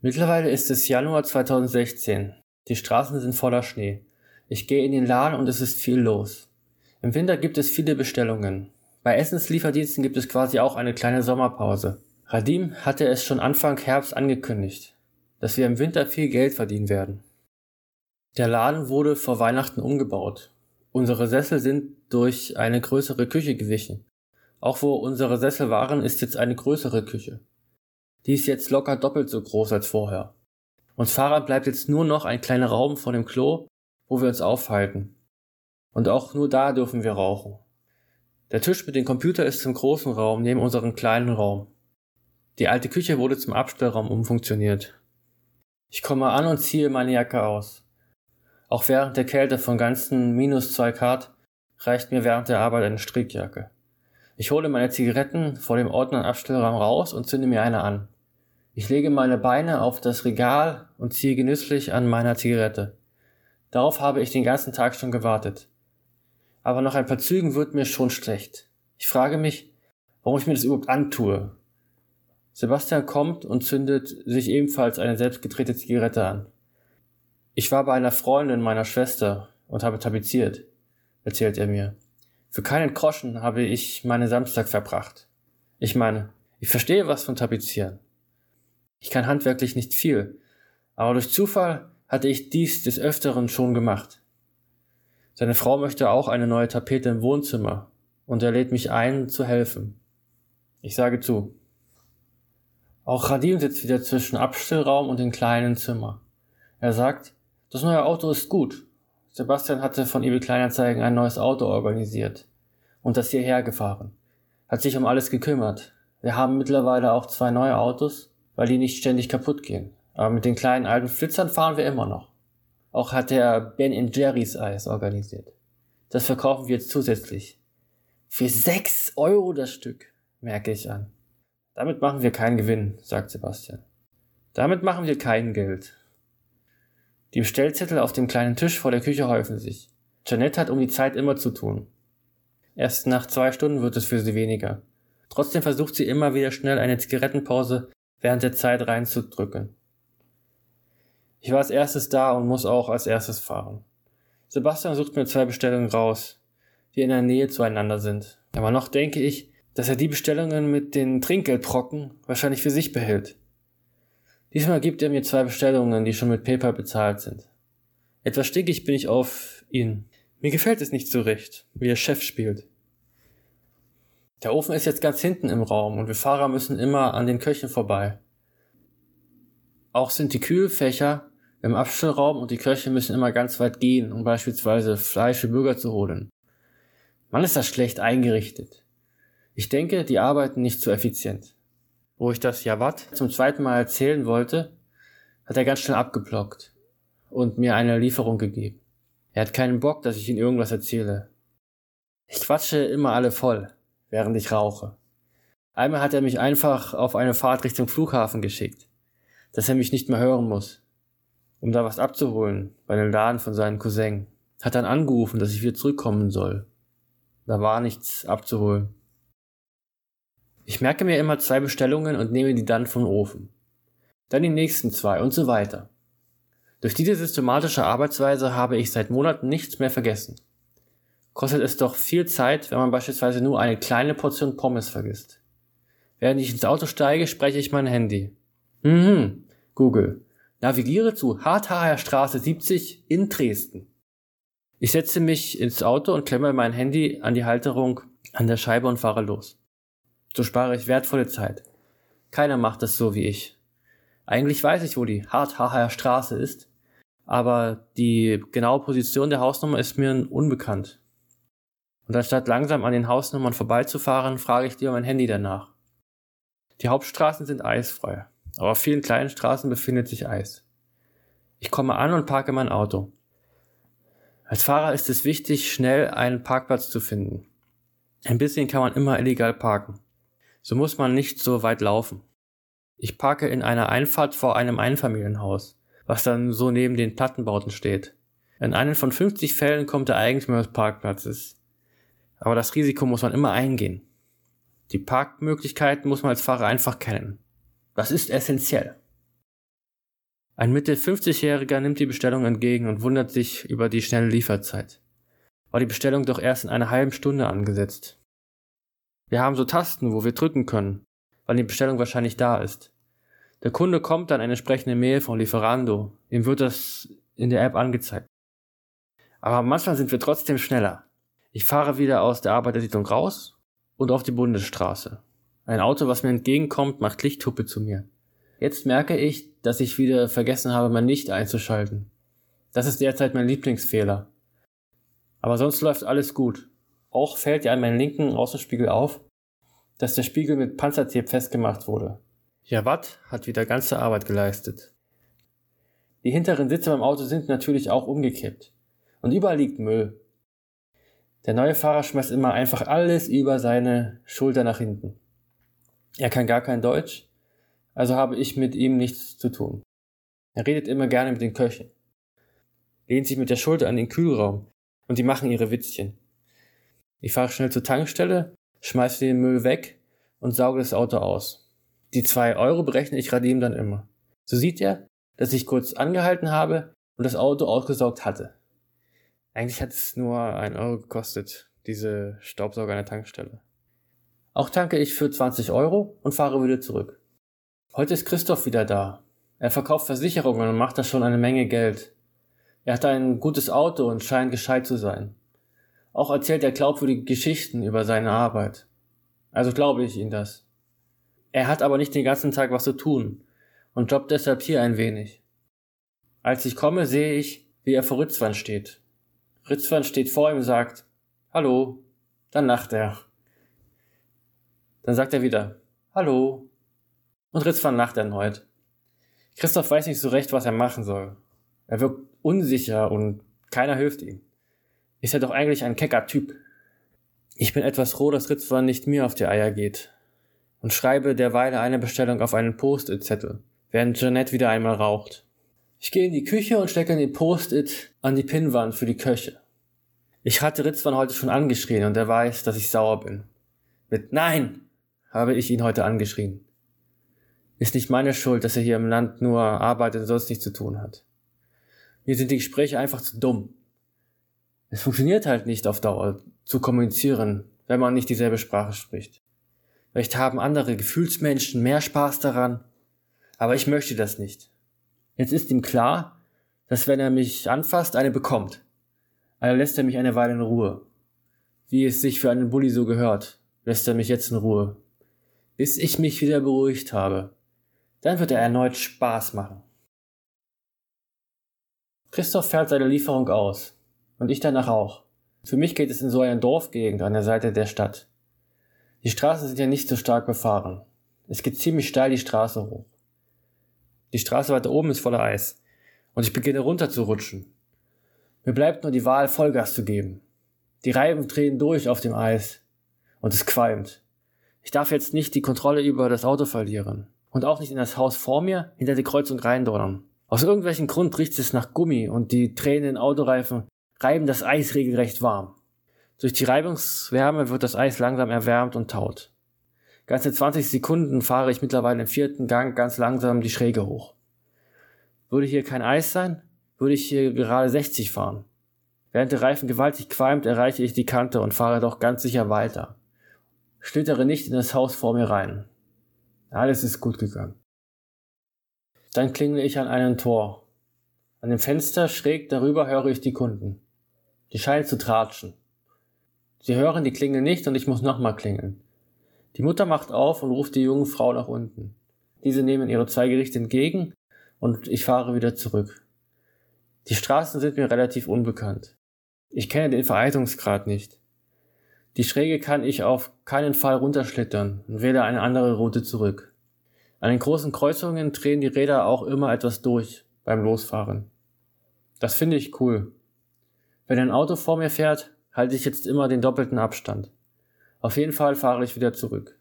Mittlerweile ist es Januar 2016. Die Straßen sind voller Schnee. Ich gehe in den Laden und es ist viel los. Im Winter gibt es viele Bestellungen. Bei Essenslieferdiensten gibt es quasi auch eine kleine Sommerpause. Radim hatte es schon Anfang Herbst angekündigt, dass wir im Winter viel Geld verdienen werden. Der Laden wurde vor Weihnachten umgebaut. Unsere Sessel sind durch eine größere Küche gewichen. Auch wo unsere Sessel waren, ist jetzt eine größere Küche. Die ist jetzt locker doppelt so groß als vorher. Uns Fahrrad bleibt jetzt nur noch ein kleiner Raum vor dem Klo, wo wir uns aufhalten. Und auch nur da dürfen wir rauchen. Der Tisch mit dem Computer ist im großen Raum neben unserem kleinen Raum. Die alte Küche wurde zum Abstellraum umfunktioniert. Ich komme an und ziehe meine Jacke aus. Auch während der Kälte von ganzen minus zwei Grad reicht mir während der Arbeit eine Strickjacke. Ich hole meine Zigaretten vor dem Ordner- und Abstellraum raus und zünde mir eine an. Ich lege meine Beine auf das Regal und ziehe genüsslich an meiner Zigarette. Darauf habe ich den ganzen Tag schon gewartet. Aber nach ein paar Zügen wird mir schon schlecht. Ich frage mich, warum ich mir das überhaupt antue. Sebastian kommt und zündet sich ebenfalls eine selbstgedrehte Zigarette an. Ich war bei einer Freundin meiner Schwester und habe tapeziert, erzählt er mir. Für keinen Groschen habe ich meinen Samstag verbracht. Ich meine, ich verstehe was von Tapezieren. Ich kann handwerklich nicht viel, aber durch Zufall hatte ich dies des Öfteren schon gemacht. Seine Frau möchte auch eine neue Tapete im Wohnzimmer und er lädt mich ein, zu helfen. Ich sage zu. Auch Radim sitzt wieder zwischen Abstellraum und dem kleinen Zimmer. Er sagt, das neue Auto ist gut Sebastian hatte von eBay Kleinanzeigen ein neues Auto organisiert und das hierher gefahren. Hat sich um alles gekümmert. Wir haben mittlerweile auch zwei neue Autos, weil die nicht ständig kaputt gehen. Aber mit den kleinen alten Flitzern fahren wir immer noch. Auch hat er Ben Jerry's Eis organisiert. Das verkaufen wir jetzt zusätzlich. Für sechs Euro das Stück, merke ich an. Damit machen wir keinen Gewinn, sagt Sebastian. Damit machen wir kein Geld. Die Bestellzettel auf dem kleinen Tisch vor der Küche häufen sich. Janette hat um die Zeit immer zu tun. Erst nach zwei Stunden wird es für sie weniger. Trotzdem versucht sie immer wieder schnell eine Zigarettenpause während der Zeit reinzudrücken. Ich war als erstes da und muss auch als erstes fahren. Sebastian sucht mir zwei Bestellungen raus, die in der Nähe zueinander sind. Aber noch denke ich, dass er die Bestellungen mit den Trinkgeldbrocken wahrscheinlich für sich behält. Diesmal gibt er mir zwei Bestellungen, die schon mit PayPal bezahlt sind. Etwas stinkig bin ich auf ihn. Mir gefällt es nicht so recht, wie er Chef spielt. Der Ofen ist jetzt ganz hinten im Raum und wir Fahrer müssen immer an den Köchen vorbei. Auch sind die Kühlfächer im Abstellraum und die Köche müssen immer ganz weit gehen, um beispielsweise Fleisch für Bürger zu holen. Man ist das schlecht eingerichtet. Ich denke, die arbeiten nicht so effizient wo ich das Jawad zum zweiten Mal erzählen wollte, hat er ganz schnell abgeblockt und mir eine Lieferung gegeben. Er hat keinen Bock, dass ich ihm irgendwas erzähle. Ich quatsche immer alle voll, während ich rauche. Einmal hat er mich einfach auf eine Fahrt Richtung Flughafen geschickt, dass er mich nicht mehr hören muss, um da was abzuholen bei dem Laden von seinem Cousin. Hat dann angerufen, dass ich wieder zurückkommen soll. Da war nichts abzuholen. Ich merke mir immer zwei Bestellungen und nehme die dann vom Ofen. Dann die nächsten zwei und so weiter. Durch diese systematische Arbeitsweise habe ich seit Monaten nichts mehr vergessen. Kostet es doch viel Zeit, wenn man beispielsweise nur eine kleine Portion Pommes vergisst. Während ich ins Auto steige, spreche ich mein Handy. Mhm, Google. Navigiere zu Harthaer Straße 70 in Dresden. Ich setze mich ins Auto und klemme mein Handy an die Halterung an der Scheibe und fahre los. So spare ich wertvolle Zeit. Keiner macht es so wie ich. Eigentlich weiß ich, wo die Harthacher Straße ist, aber die genaue Position der Hausnummer ist mir unbekannt. Und anstatt langsam an den Hausnummern vorbeizufahren, frage ich dir mein Handy danach. Die Hauptstraßen sind eisfrei, aber auf vielen kleinen Straßen befindet sich Eis. Ich komme an und parke mein Auto. Als Fahrer ist es wichtig, schnell einen Parkplatz zu finden. Ein bisschen kann man immer illegal parken. So muss man nicht so weit laufen. Ich parke in einer Einfahrt vor einem Einfamilienhaus, was dann so neben den Plattenbauten steht. In einem von 50 Fällen kommt der Eigentümer des Parkplatzes. Aber das Risiko muss man immer eingehen. Die Parkmöglichkeiten muss man als Fahrer einfach kennen. Das ist essentiell. Ein Mitte 50-Jähriger nimmt die Bestellung entgegen und wundert sich über die schnelle Lieferzeit. War die Bestellung doch erst in einer halben Stunde angesetzt. Wir haben so Tasten, wo wir drücken können, weil die Bestellung wahrscheinlich da ist. Der Kunde kommt dann eine entsprechende Mail von Lieferando. Ihm wird das in der App angezeigt. Aber manchmal sind wir trotzdem schneller. Ich fahre wieder aus der Arbeitersiedlung raus und auf die Bundesstraße. Ein Auto, was mir entgegenkommt, macht Lichthuppe zu mir. Jetzt merke ich, dass ich wieder vergessen habe, mein Licht einzuschalten. Das ist derzeit mein Lieblingsfehler. Aber sonst läuft alles gut. Auch fällt ja an meinem linken Außenspiegel auf, dass der Spiegel mit Panzertape festgemacht wurde. Jawad hat wieder ganze Arbeit geleistet. Die hinteren Sitze beim Auto sind natürlich auch umgekippt. Und überall liegt Müll. Der neue Fahrer schmeißt immer einfach alles über seine Schulter nach hinten. Er kann gar kein Deutsch, also habe ich mit ihm nichts zu tun. Er redet immer gerne mit den Köchen, lehnt sich mit der Schulter an den Kühlraum und die machen ihre Witzchen. Ich fahre schnell zur Tankstelle, schmeiße den Müll weg und sauge das Auto aus. Die zwei Euro berechne ich Radim dann immer. So sieht er, dass ich kurz angehalten habe und das Auto ausgesaugt hatte. Eigentlich hat es nur ein Euro gekostet, diese Staubsauger an der Tankstelle. Auch tanke ich für 20 Euro und fahre wieder zurück. Heute ist Christoph wieder da. Er verkauft Versicherungen und macht da schon eine Menge Geld. Er hat ein gutes Auto und scheint gescheit zu sein. Auch erzählt er glaubwürdige Geschichten über seine Arbeit. Also glaube ich ihm das. Er hat aber nicht den ganzen Tag was zu tun und jobbt deshalb hier ein wenig. Als ich komme, sehe ich, wie er vor Ritzwan steht. Ritzwan steht vor ihm und sagt, Hallo. Dann lacht er. Dann sagt er wieder, Hallo. Und Ritzwan lacht erneut. Christoph weiß nicht so recht, was er machen soll. Er wirkt unsicher und keiner hilft ihm. Ist er doch eigentlich ein kecker Typ. Ich bin etwas froh, dass Ritzwan nicht mir auf die Eier geht und schreibe derweil eine Bestellung auf einen Post-it-Zettel, während Jeanette wieder einmal raucht. Ich gehe in die Küche und stecke den Post-it an die Pinnwand für die Köche. Ich hatte Ritzwan heute schon angeschrien und er weiß, dass ich sauer bin. Mit Nein habe ich ihn heute angeschrien. Ist nicht meine Schuld, dass er hier im Land nur arbeitet und sonst nichts zu tun hat. Mir sind die Gespräche einfach zu dumm. Es funktioniert halt nicht auf Dauer zu kommunizieren, wenn man nicht dieselbe Sprache spricht. Vielleicht haben andere Gefühlsmenschen mehr Spaß daran, aber ich möchte das nicht. Jetzt ist ihm klar, dass wenn er mich anfasst, eine bekommt. Also lässt er mich eine Weile in Ruhe. Wie es sich für einen Bully so gehört, lässt er mich jetzt in Ruhe. Bis ich mich wieder beruhigt habe. Dann wird er erneut Spaß machen. Christoph fährt seine Lieferung aus. Und ich danach auch. Für mich geht es in so eine Dorfgegend an der Seite der Stadt. Die Straßen sind ja nicht so stark befahren. Es geht ziemlich steil die Straße hoch. Die Straße weiter oben ist voller Eis. Und ich beginne runter zu rutschen. Mir bleibt nur die Wahl, Vollgas zu geben. Die Reifen drehen durch auf dem Eis. Und es qualmt. Ich darf jetzt nicht die Kontrolle über das Auto verlieren und auch nicht in das Haus vor mir hinter die Kreuzung reindonnern. Aus irgendwelchen Grund riecht es nach Gummi und die Tränen Autoreifen reiben das Eis regelrecht warm. Durch die Reibungswärme wird das Eis langsam erwärmt und taut. Ganze 20 Sekunden fahre ich mittlerweile im vierten Gang ganz langsam die Schräge hoch. Würde hier kein Eis sein, würde ich hier gerade 60 fahren. Während der Reifen gewaltig qualmt, erreiche ich die Kante und fahre doch ganz sicher weiter. Schlittere nicht in das Haus vor mir rein. Alles ist gut gegangen. Dann klingel ich an einem Tor. An dem Fenster schräg darüber höre ich die Kunden. Die scheinen zu tratschen. Sie hören die Klingel nicht und ich muss nochmal klingeln. Die Mutter macht auf und ruft die junge Frau nach unten. Diese nehmen ihre zwei Gerichte entgegen und ich fahre wieder zurück. Die Straßen sind mir relativ unbekannt. Ich kenne den Vereitungsgrad nicht. Die Schräge kann ich auf keinen Fall runterschlittern und wähle eine andere Route zurück. An den großen Kreuzungen drehen die Räder auch immer etwas durch beim Losfahren. Das finde ich cool. Wenn ein Auto vor mir fährt, halte ich jetzt immer den doppelten Abstand. Auf jeden Fall fahre ich wieder zurück.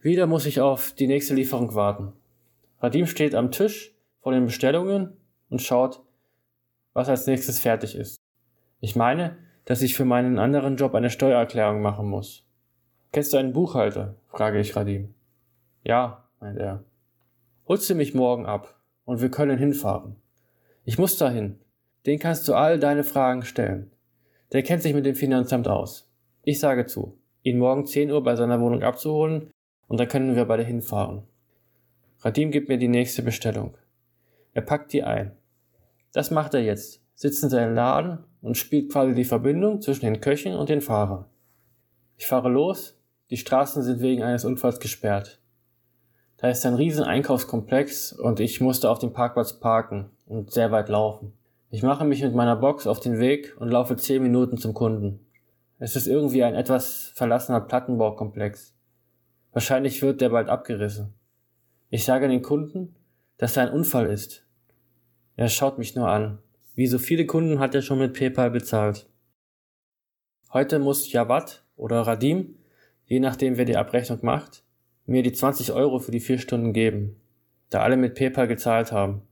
Wieder muss ich auf die nächste Lieferung warten. Radim steht am Tisch vor den Bestellungen und schaut, was als nächstes fertig ist. Ich meine, dass ich für meinen anderen Job eine Steuererklärung machen muss. Kennst du einen Buchhalter? frage ich Radim. Ja, meint er. Holst du mich morgen ab? und wir können hinfahren. Ich muss dahin. Den kannst du all deine Fragen stellen. Der kennt sich mit dem Finanzamt aus. Ich sage zu, ihn morgen 10 Uhr bei seiner Wohnung abzuholen und dann können wir beide hinfahren. Radim gibt mir die nächste Bestellung. Er packt die ein. Das macht er jetzt, sitzt in seinem Laden und spielt quasi die Verbindung zwischen den Köchen und den Fahrern. Ich fahre los, die Straßen sind wegen eines Unfalls gesperrt. Da ist ein riesen Einkaufskomplex und ich musste auf dem Parkplatz parken und sehr weit laufen. Ich mache mich mit meiner Box auf den Weg und laufe zehn Minuten zum Kunden. Es ist irgendwie ein etwas verlassener Plattenbaukomplex. Wahrscheinlich wird der bald abgerissen. Ich sage den Kunden, dass er ein Unfall ist. Er schaut mich nur an. Wie so viele Kunden hat er schon mit PayPal bezahlt. Heute muss Jawad oder Radim, je nachdem wer die Abrechnung macht, mir die 20 Euro für die vier Stunden geben, da alle mit PayPal gezahlt haben.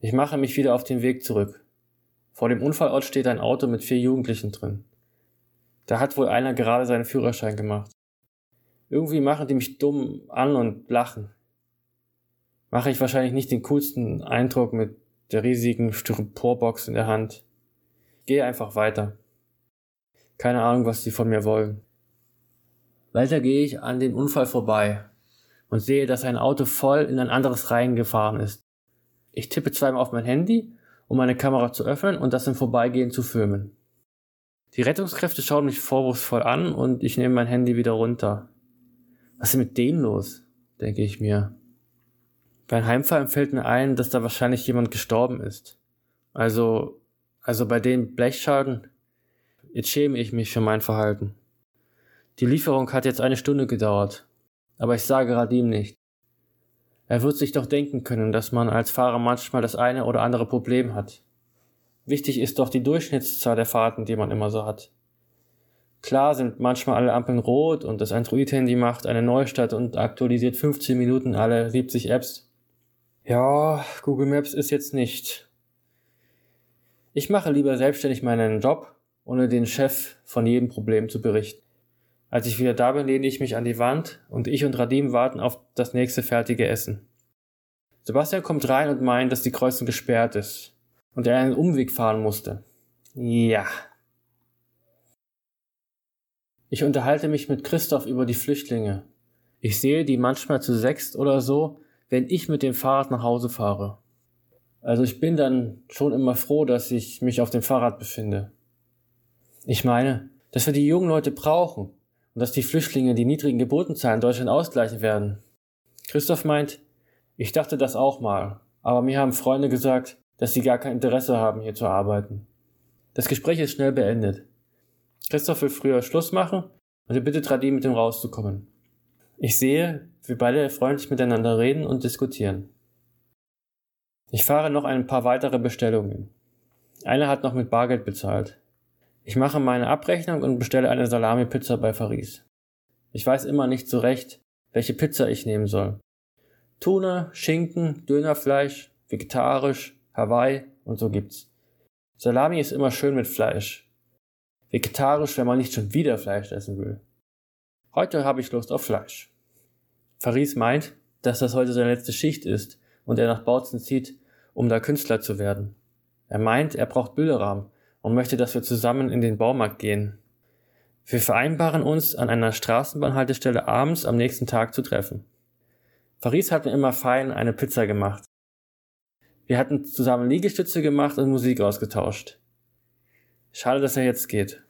Ich mache mich wieder auf den Weg zurück. Vor dem Unfallort steht ein Auto mit vier Jugendlichen drin. Da hat wohl einer gerade seinen Führerschein gemacht. Irgendwie machen die mich dumm an und lachen. Mache ich wahrscheinlich nicht den coolsten Eindruck mit der riesigen Styroporbox in der Hand. Gehe einfach weiter. Keine Ahnung, was sie von mir wollen. Weiter gehe ich an den Unfall vorbei und sehe, dass ein Auto voll in ein anderes reingefahren ist. Ich tippe zweimal auf mein Handy, um meine Kamera zu öffnen und das im Vorbeigehen zu filmen. Die Rettungskräfte schauen mich vorwurfsvoll an und ich nehme mein Handy wieder runter. Was ist mit denen los? denke ich mir. Beim Heimfahren fällt mir ein, dass da wahrscheinlich jemand gestorben ist. Also, also bei dem Blechschaden. Jetzt schäme ich mich für mein Verhalten. Die Lieferung hat jetzt eine Stunde gedauert, aber ich sage Radim nicht. Er wird sich doch denken können, dass man als Fahrer manchmal das eine oder andere Problem hat. Wichtig ist doch die Durchschnittszahl der Fahrten, die man immer so hat. Klar sind manchmal alle Ampeln rot und das Android-Handy macht eine Neustart und aktualisiert 15 Minuten alle 70 Apps. Ja, Google Maps ist jetzt nicht. Ich mache lieber selbstständig meinen Job, ohne den Chef von jedem Problem zu berichten. Als ich wieder da bin, lehne ich mich an die Wand und ich und Radim warten auf das nächste fertige Essen. Sebastian kommt rein und meint, dass die Kreuzung gesperrt ist und er einen Umweg fahren musste. Ja. Ich unterhalte mich mit Christoph über die Flüchtlinge. Ich sehe die manchmal zu sechst oder so, wenn ich mit dem Fahrrad nach Hause fahre. Also ich bin dann schon immer froh, dass ich mich auf dem Fahrrad befinde. Ich meine, dass wir die jungen Leute brauchen und dass die Flüchtlinge die niedrigen Geburtenzahlen in Deutschland ausgleichen werden. Christoph meint, ich dachte das auch mal, aber mir haben Freunde gesagt, dass sie gar kein Interesse haben, hier zu arbeiten. Das Gespräch ist schnell beendet. Christoph will früher Schluss machen und er bittet Radim, mit ihm rauszukommen. Ich sehe, wie beide freundlich miteinander reden und diskutieren. Ich fahre noch ein paar weitere Bestellungen. Einer hat noch mit Bargeld bezahlt. Ich mache meine Abrechnung und bestelle eine Salami-Pizza bei Faris. Ich weiß immer nicht so recht, welche Pizza ich nehmen soll. Tuna, Schinken, Dönerfleisch, vegetarisch, Hawaii und so gibt's. Salami ist immer schön mit Fleisch. Vegetarisch, wenn man nicht schon wieder Fleisch essen will. Heute habe ich Lust auf Fleisch. Faris meint, dass das heute seine letzte Schicht ist und er nach Bautzen zieht, um da Künstler zu werden. Er meint, er braucht Bilderrahmen und möchte, dass wir zusammen in den Baumarkt gehen. Wir vereinbaren uns, an einer Straßenbahnhaltestelle abends am nächsten Tag zu treffen. Faris hat mir immer fein eine Pizza gemacht. Wir hatten zusammen Liegestütze gemacht und Musik ausgetauscht. Schade, dass er jetzt geht.